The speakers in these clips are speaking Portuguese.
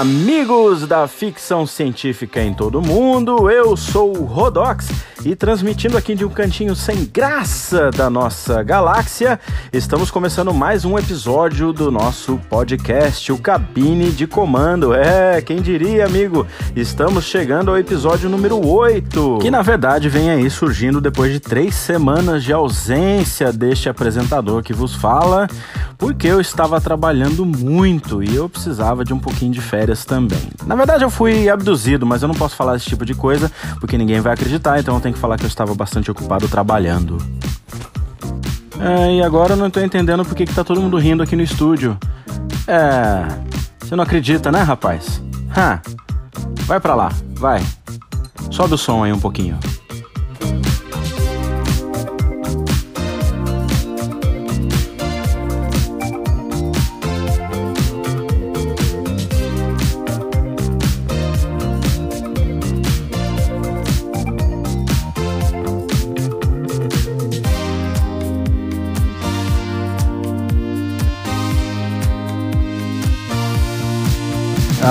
amigos da ficção científica em todo mundo, eu sou o Rodox e transmitindo aqui de um cantinho sem graça da nossa galáxia, estamos começando mais um episódio do nosso podcast, o Cabine de Comando. É, quem diria, amigo? Estamos chegando ao episódio número 8, que na verdade vem aí surgindo depois de três semanas de ausência deste apresentador que vos fala, porque eu estava trabalhando muito e eu precisava de um pouquinho de férias também. Na verdade, eu fui abduzido, mas eu não posso falar esse tipo de coisa porque ninguém vai acreditar, então eu tenho que falar que eu estava bastante ocupado trabalhando. É, e agora eu não estou entendendo porque que tá todo mundo rindo aqui no estúdio. É. Você não acredita, né, rapaz? Ha. Vai pra lá, vai. Sobe o som aí um pouquinho.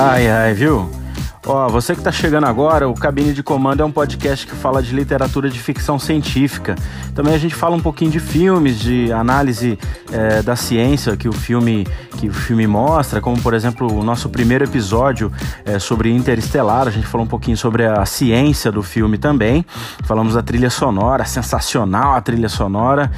Ai, ai, viu? Ó, você que está chegando agora, o Cabine de Comando é um podcast que fala de literatura de ficção científica. Também a gente fala um pouquinho de filmes, de análise é, da ciência que o filme que o filme mostra, como por exemplo o nosso primeiro episódio é, sobre Interestelar. A gente falou um pouquinho sobre a ciência do filme também. Falamos da trilha sonora, sensacional a trilha sonora.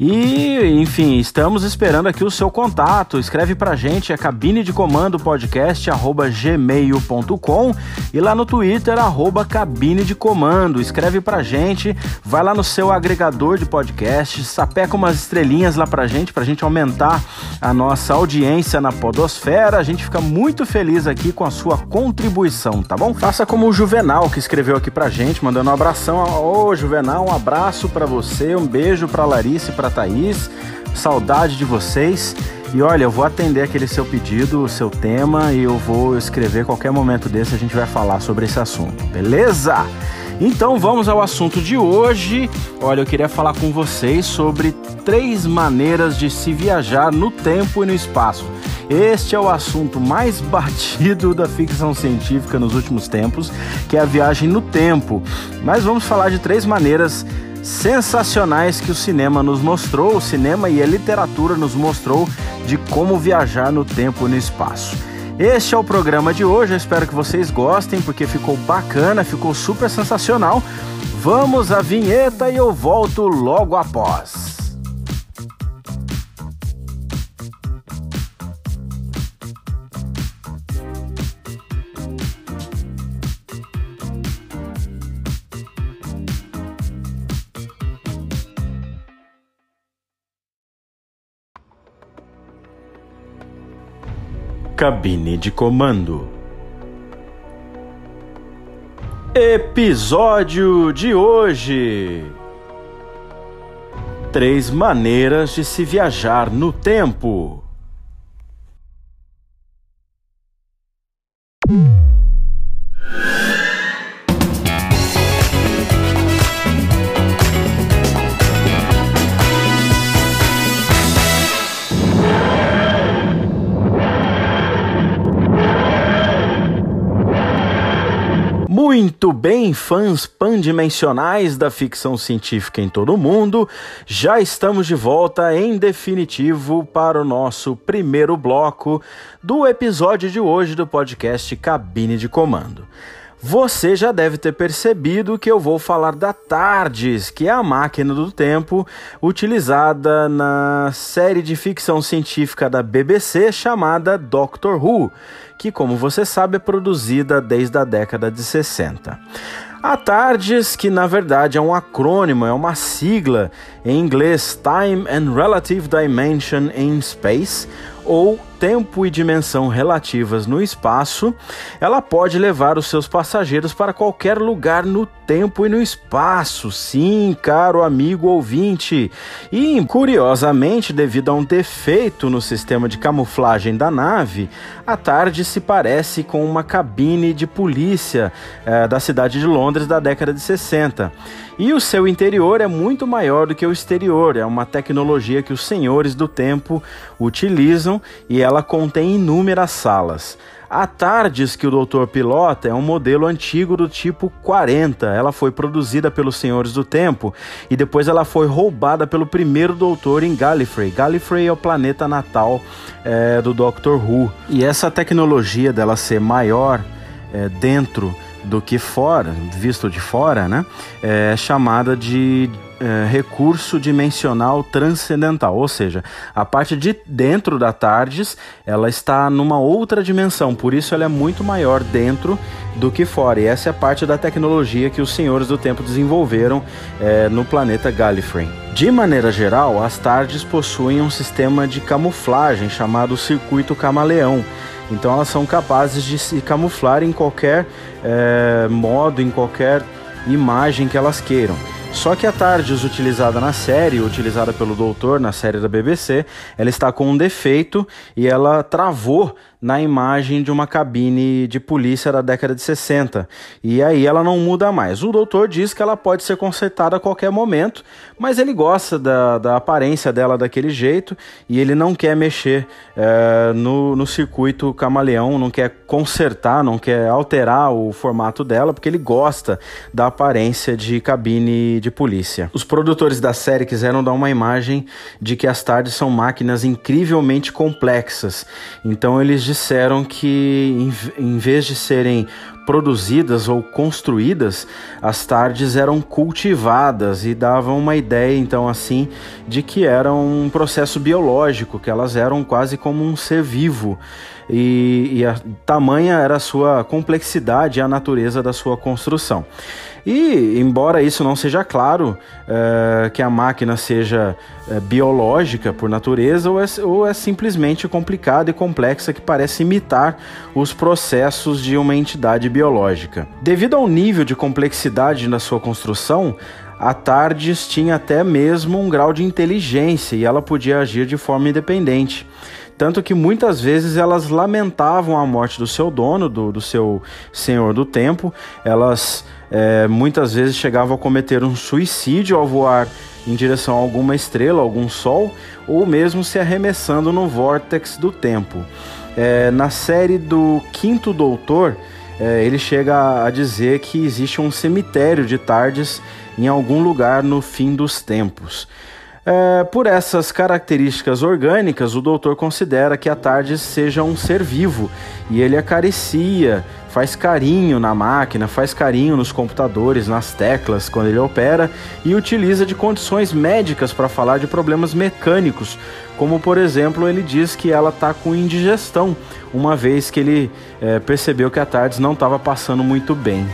E, enfim, estamos esperando aqui o seu contato. Escreve pra gente, é cabine de comando podcast, arroba gmail.com e lá no Twitter, arroba cabine de comando. Escreve pra gente, vai lá no seu agregador de podcast, sapeca umas estrelinhas lá pra gente, pra gente aumentar a nossa audiência na podosfera. A gente fica muito feliz aqui com a sua contribuição, tá bom? Faça como o Juvenal, que escreveu aqui pra gente, mandando um abração. Ô, Juvenal, um abraço para você, um beijo pra Larissa e pra Thaís. Saudade de vocês. E olha, eu vou atender aquele seu pedido, o seu tema, e eu vou escrever qualquer momento desse, a gente vai falar sobre esse assunto, beleza? Então vamos ao assunto de hoje. Olha, eu queria falar com vocês sobre três maneiras de se viajar no tempo e no espaço. Este é o assunto mais batido da ficção científica nos últimos tempos, que é a viagem no tempo. Mas vamos falar de três maneiras sensacionais que o cinema nos mostrou, o cinema e a literatura nos mostrou de como viajar no tempo e no espaço. Este é o programa de hoje, eu espero que vocês gostem porque ficou bacana, ficou super sensacional. Vamos à vinheta e eu volto logo após. Cabine de comando. Episódio de hoje: Três maneiras de se viajar no tempo. Muito bem, fãs pandimensionais da ficção científica em todo o mundo, já estamos de volta em definitivo para o nosso primeiro bloco do episódio de hoje do podcast Cabine de Comando. Você já deve ter percebido que eu vou falar da TARDIS, que é a máquina do tempo utilizada na série de ficção científica da BBC chamada Doctor Who, que, como você sabe, é produzida desde a década de 60. A TARDIS, que na verdade é um acrônimo, é uma sigla em inglês Time and Relative Dimension in Space, ou tempo e dimensão relativas no espaço, ela pode levar os seus passageiros para qualquer lugar no tempo e no espaço. Sim, caro amigo ouvinte. E, curiosamente, devido a um defeito no sistema de camuflagem da nave, a tarde se parece com uma cabine de polícia eh, da cidade de Londres da década de 60. E o seu interior é muito maior do que o exterior, é uma tecnologia que os senhores do tempo utilizam e ela contém inúmeras salas. A TARDIS que o doutor pilota é um modelo antigo do tipo 40. Ela foi produzida pelos Senhores do Tempo e depois ela foi roubada pelo primeiro doutor em Gallifrey. Gallifrey é o planeta natal é, do Doctor Who. E essa tecnologia dela ser maior é, dentro do que fora, visto de fora, né? É chamada de é, recurso dimensional transcendental, ou seja, a parte de dentro da TARDIS ela está numa outra dimensão, por isso ela é muito maior dentro do que fora. E essa é a parte da tecnologia que os senhores do tempo desenvolveram é, no planeta Gallifrey. De maneira geral, as TARDIS possuem um sistema de camuflagem chamado circuito camaleão então elas são capazes de se camuflar em qualquer é, modo, em qualquer imagem que elas queiram. Só que a TARDIS utilizada na série, utilizada pelo Doutor na série da BBC, ela está com um defeito e ela travou na imagem de uma cabine de polícia da década de 60. E aí ela não muda mais. O doutor diz que ela pode ser consertada a qualquer momento, mas ele gosta da, da aparência dela daquele jeito e ele não quer mexer é, no, no circuito camaleão, não quer consertar, não quer alterar o formato dela, porque ele gosta da aparência de cabine de polícia. Os produtores da série quiseram dar uma imagem de que as tardes são máquinas incrivelmente complexas. Então eles disseram que, em, vez de serem produzidas ou construídas, as tardes eram cultivadas e davam uma ideia, então, assim, de que era um processo biológico, que elas eram quase como um ser vivo. E, e a tamanha era a sua complexidade e a natureza da sua construção. E, embora isso não seja claro, é, que a máquina seja é, biológica por natureza ou é, ou é simplesmente complicada e complexa que parece imitar os processos de uma entidade biológica. Devido ao nível de complexidade na sua construção, a TARDIS tinha até mesmo um grau de inteligência e ela podia agir de forma independente. Tanto que muitas vezes elas lamentavam a morte do seu dono, do, do seu senhor do tempo. Elas é, muitas vezes chegavam a cometer um suicídio ao voar em direção a alguma estrela, algum sol, ou mesmo se arremessando no vórtex do tempo. É, na série do Quinto Doutor, é, ele chega a dizer que existe um cemitério de tardes em algum lugar no fim dos tempos. É, por essas características orgânicas, o doutor considera que a TARDIS seja um ser vivo e ele acaricia, faz carinho na máquina, faz carinho nos computadores, nas teclas quando ele opera e utiliza de condições médicas para falar de problemas mecânicos, como por exemplo ele diz que ela está com indigestão, uma vez que ele é, percebeu que a TARDIS não estava passando muito bem.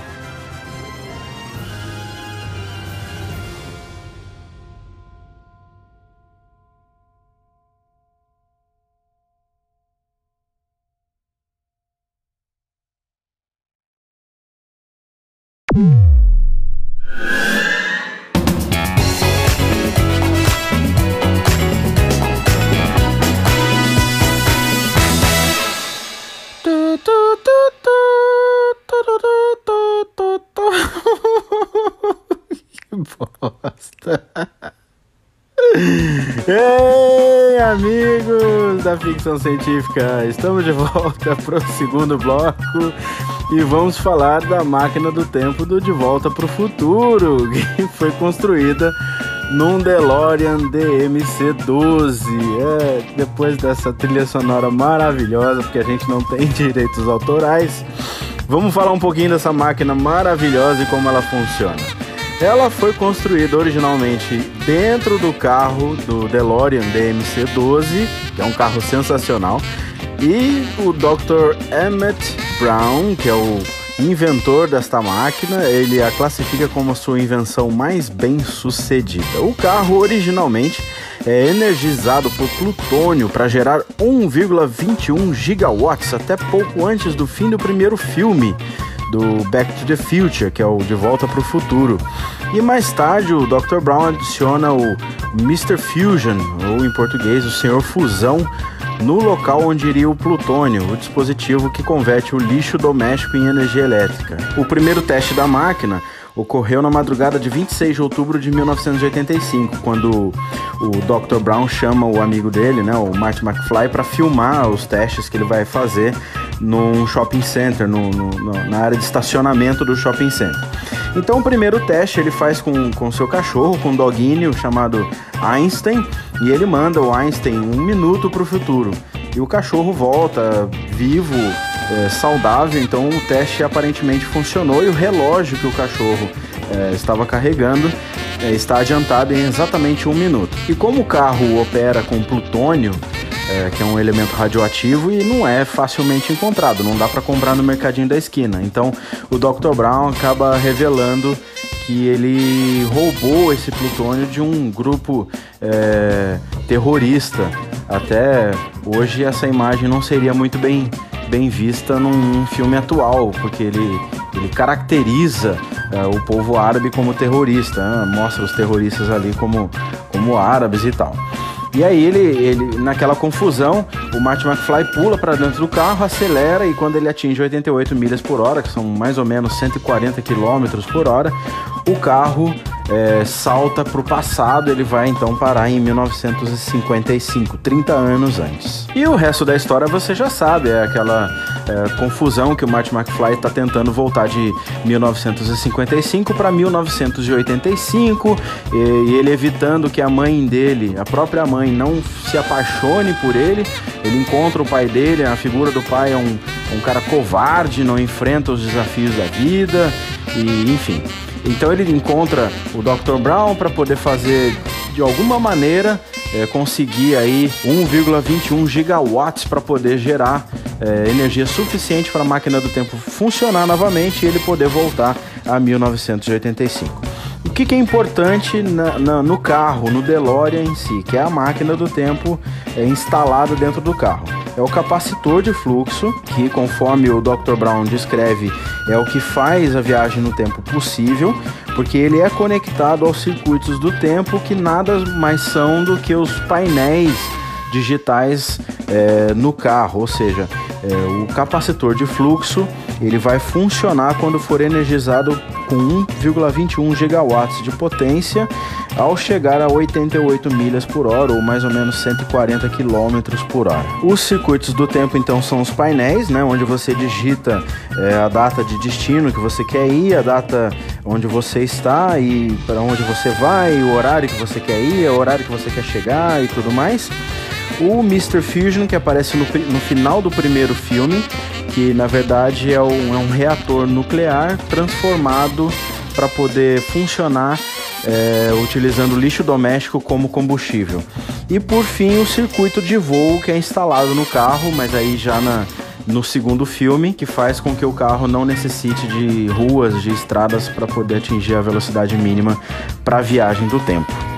Ei, amigos da ficção científica, estamos de volta para o segundo bloco e vamos falar da máquina do tempo do De Volta para o Futuro, que foi construída num DeLorean DMC-12. É, depois dessa trilha sonora maravilhosa, porque a gente não tem direitos autorais, vamos falar um pouquinho dessa máquina maravilhosa e como ela funciona. Ela foi construída originalmente dentro do carro do DeLorean DMC-12, que é um carro sensacional, e o Dr. Emmett Brown, que é o inventor desta máquina, ele a classifica como sua invenção mais bem sucedida. O carro originalmente é energizado por plutônio para gerar 1,21 gigawatts até pouco antes do fim do primeiro filme do Back to the Future, que é o De Volta para o Futuro. E mais tarde o Dr. Brown adiciona o Mr. Fusion, ou em português, o Senhor Fusão, no local onde iria o plutônio, o dispositivo que converte o lixo doméstico em energia elétrica. O primeiro teste da máquina ocorreu na madrugada de 26 de outubro de 1985, quando o Dr. Brown chama o amigo dele, né, o Marty McFly, para filmar os testes que ele vai fazer num shopping center, no, no, na área de estacionamento do shopping center. Então o primeiro teste ele faz com, com seu cachorro, com um doguinho chamado Einstein, e ele manda o Einstein um minuto para o futuro. E o cachorro volta vivo, é, saudável, então o teste aparentemente funcionou e o relógio que o cachorro é, estava carregando é, está adiantado em exatamente um minuto. E como o carro opera com plutônio, é, que é um elemento radioativo e não é facilmente encontrado, não dá para comprar no mercadinho da esquina. Então o Dr. Brown acaba revelando que ele roubou esse plutônio de um grupo é, terrorista. Até hoje essa imagem não seria muito bem, bem vista num filme atual, porque ele, ele caracteriza é, o povo árabe como terrorista, né? mostra os terroristas ali como, como árabes e tal. E aí ele, ele naquela confusão, o Marty McFly pula para dentro do carro, acelera e quando ele atinge 88 milhas por hora, que são mais ou menos 140 quilômetros por hora, o carro é, salta para o passado, ele vai então parar em 1955, 30 anos antes. E o resto da história você já sabe, é aquela é, confusão que o Marty McFly está tentando voltar de 1955 para 1985 e, e ele evitando que a mãe dele, a própria mãe, não se apaixone por ele. Ele encontra o pai dele, a figura do pai é um, um cara covarde, não enfrenta os desafios da vida e enfim. Então ele encontra o Dr. Brown para poder fazer de alguma maneira é, conseguir aí 1,21 gigawatts para poder gerar é, energia suficiente para a máquina do tempo funcionar novamente e ele poder voltar a 1985. O que, que é importante na, na, no carro, no DeLorean em si, que é a máquina do tempo é, instalada dentro do carro? É o capacitor de fluxo, que conforme o Dr. Brown descreve, é o que faz a viagem no tempo possível, porque ele é conectado aos circuitos do tempo que nada mais são do que os painéis digitais é, no carro, ou seja, é, o capacitor de fluxo ele vai funcionar quando for energizado com 1,21 gigawatts de potência ao chegar a 88 milhas por hora ou mais ou menos 140 quilômetros por hora. Os circuitos do tempo então são os painéis, né, onde você digita é, a data de destino que você quer ir, a data onde você está e para onde você vai, o horário que você quer ir, o horário que você quer chegar e tudo mais. O Mr. Fusion, que aparece no, no final do primeiro filme, que na verdade é um, é um reator nuclear transformado para poder funcionar é, utilizando lixo doméstico como combustível. E por fim, o circuito de voo que é instalado no carro, mas aí já na, no segundo filme, que faz com que o carro não necessite de ruas, de estradas para poder atingir a velocidade mínima para a viagem do tempo.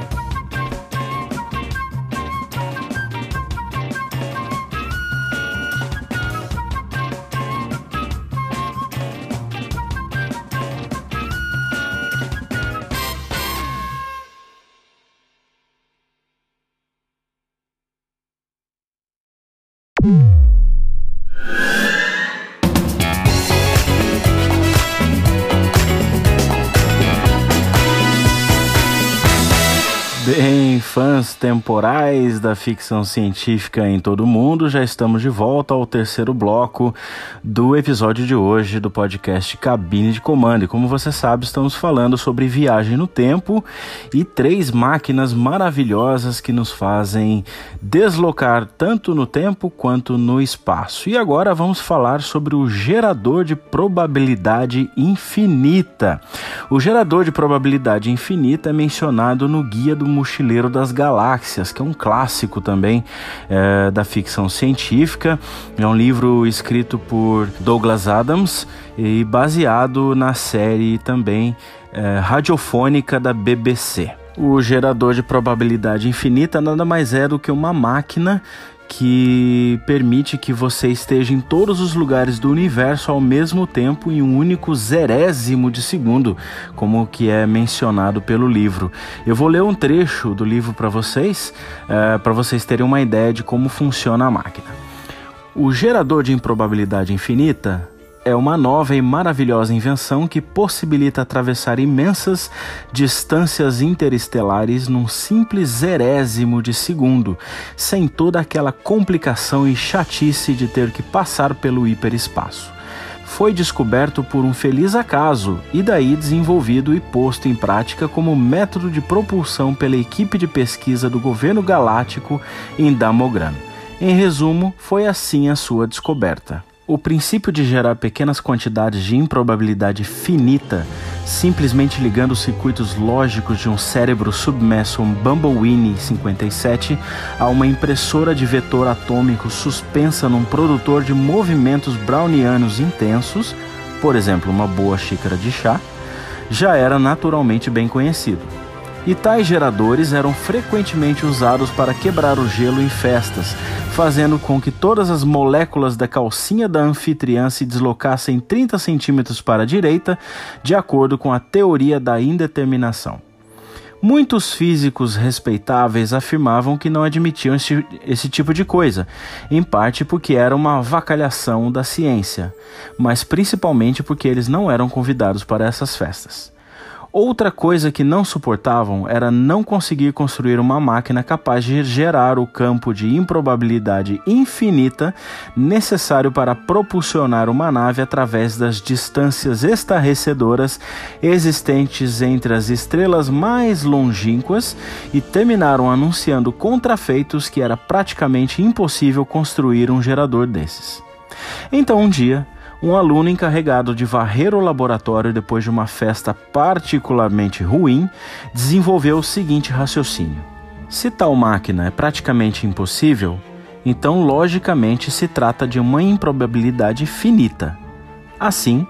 Temporais da ficção científica em todo o mundo, já estamos de volta ao terceiro bloco do episódio de hoje do podcast Cabine de Comando. E como você sabe, estamos falando sobre viagem no tempo e três máquinas maravilhosas que nos fazem deslocar tanto no tempo quanto no espaço. E agora vamos falar sobre o gerador de probabilidade infinita. O gerador de probabilidade infinita é mencionado no Guia do Mochileiro das das Galáxias, que é um clássico também é, da ficção científica. É um livro escrito por Douglas Adams e baseado na série também é, radiofônica da BBC. O gerador de probabilidade infinita nada mais é do que uma máquina que permite que você esteja em todos os lugares do universo ao mesmo tempo em um único zerésimo de segundo, como que é mencionado pelo livro. Eu vou ler um trecho do livro para vocês, é, para vocês terem uma ideia de como funciona a máquina. O gerador de improbabilidade infinita é uma nova e maravilhosa invenção que possibilita atravessar imensas distâncias interestelares num simples zerésimo de segundo, sem toda aquela complicação e chatice de ter que passar pelo hiperespaço. Foi descoberto por um feliz acaso e daí desenvolvido e posto em prática como método de propulsão pela equipe de pesquisa do governo galáctico em Damogran. Em resumo, foi assim a sua descoberta. O princípio de gerar pequenas quantidades de improbabilidade finita, simplesmente ligando os circuitos lógicos de um cérebro submerso um Bumblewee 57 a uma impressora de vetor atômico suspensa num produtor de movimentos brownianos intensos, por exemplo, uma boa xícara de chá, já era naturalmente bem conhecido e tais geradores eram frequentemente usados para quebrar o gelo em festas, fazendo com que todas as moléculas da calcinha da anfitriã se deslocassem 30 centímetros para a direita, de acordo com a teoria da indeterminação. Muitos físicos respeitáveis afirmavam que não admitiam esse, esse, tipo de coisa, em parte porque era uma vacalhação da ciência, mas principalmente porque eles não eram convidados para essas festas. Outra coisa que não suportavam era não conseguir construir uma máquina capaz de gerar o campo de improbabilidade infinita necessário para propulsionar uma nave através das distâncias estarrecedoras existentes entre as estrelas mais longínquas e terminaram anunciando contrafeitos que era praticamente impossível construir um gerador desses. Então um dia, um aluno encarregado de varrer o laboratório depois de uma festa particularmente ruim desenvolveu o seguinte raciocínio: se tal máquina é praticamente impossível, então logicamente se trata de uma improbabilidade finita. Assim,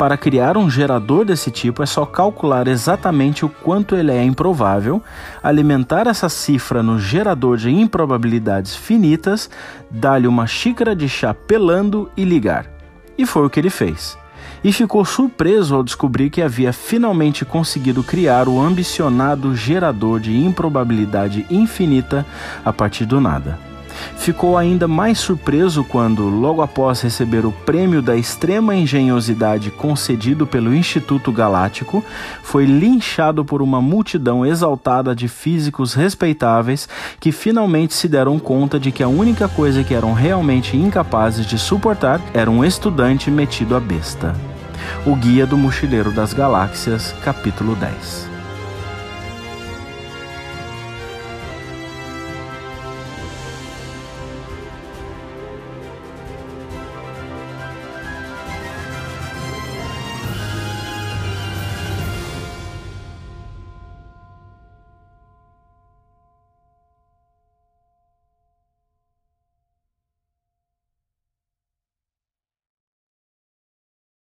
para criar um gerador desse tipo é só calcular exatamente o quanto ele é improvável, alimentar essa cifra no gerador de improbabilidades finitas, dar-lhe uma xícara de chá pelando e ligar. E foi o que ele fez. E ficou surpreso ao descobrir que havia finalmente conseguido criar o ambicionado gerador de improbabilidade infinita a partir do nada. Ficou ainda mais surpreso quando, logo após receber o prêmio da extrema engenhosidade concedido pelo Instituto Galáctico, foi linchado por uma multidão exaltada de físicos respeitáveis que finalmente se deram conta de que a única coisa que eram realmente incapazes de suportar era um estudante metido a besta. O Guia do Mochileiro das Galáxias, capítulo 10.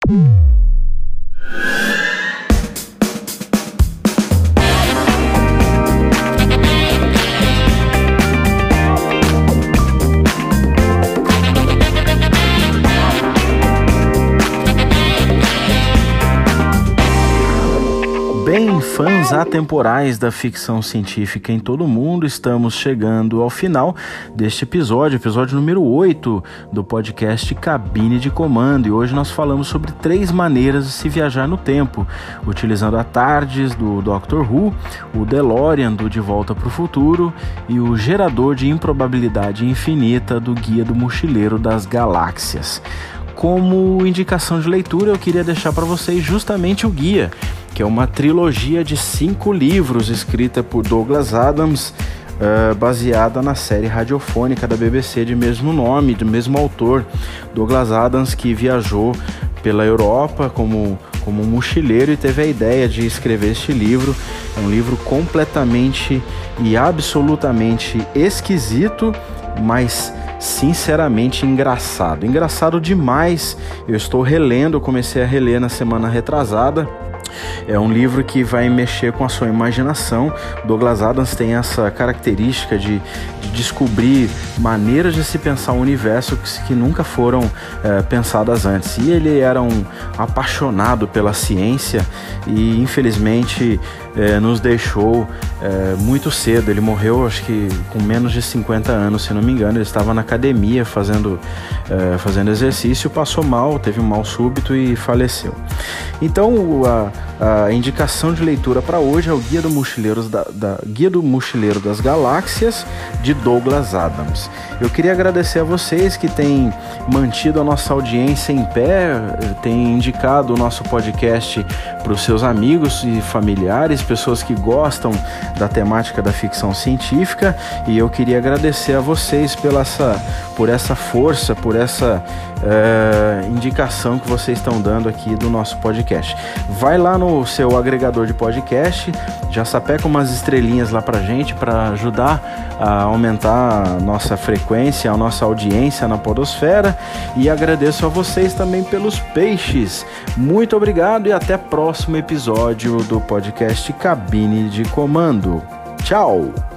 Fãs atemporais da ficção científica em todo o mundo, estamos chegando ao final deste episódio, episódio número 8 do podcast Cabine de Comando. E hoje nós falamos sobre três maneiras de se viajar no tempo, utilizando a TARDIS do Doctor Who, o DeLorean do De Volta para o Futuro e o gerador de improbabilidade infinita do Guia do Mochileiro das Galáxias. Como indicação de leitura, eu queria deixar para vocês justamente o guia que é uma trilogia de cinco livros escrita por Douglas Adams, uh, baseada na série radiofônica da BBC de mesmo nome, do mesmo autor. Douglas Adams, que viajou pela Europa como, como um mochileiro e teve a ideia de escrever este livro. É um livro completamente e absolutamente esquisito, mas sinceramente engraçado. Engraçado demais. Eu estou relendo, eu comecei a reler na semana retrasada É um livro que vai mexer com a sua imaginação. Douglas Adams tem essa característica de, de descobrir maneiras de se pensar o universo que, que nunca foram é, pensadas antes. E ele era um apaixonado pela ciência e infelizmente é, nos deixou é, muito cedo. Ele morreu, acho que com menos de 50 anos, se não me engano. Ele estava na academia fazendo, é, fazendo exercício, passou mal, teve um mal súbito e faleceu. Então, a, a indicação de leitura para hoje é o Guia do, Mochileiros da, da, Guia do Mochileiro das Galáxias, de Douglas Adams. Eu queria agradecer a vocês que têm mantido a nossa audiência em pé, têm indicado o nosso podcast para os seus amigos e familiares, pessoas que gostam da temática da ficção científica, e eu queria agradecer a vocês pela essa, por essa força, por essa é, indicação que vocês estão dando aqui do nosso podcast. Vai lá no seu agregador de podcast, já sapeca umas estrelinhas lá pra gente para ajudar a aumentar a nossa frequência, a nossa audiência na Podosfera e agradeço a vocês também pelos peixes. Muito obrigado e até próximo episódio do podcast Cabine de Comando. Tchau!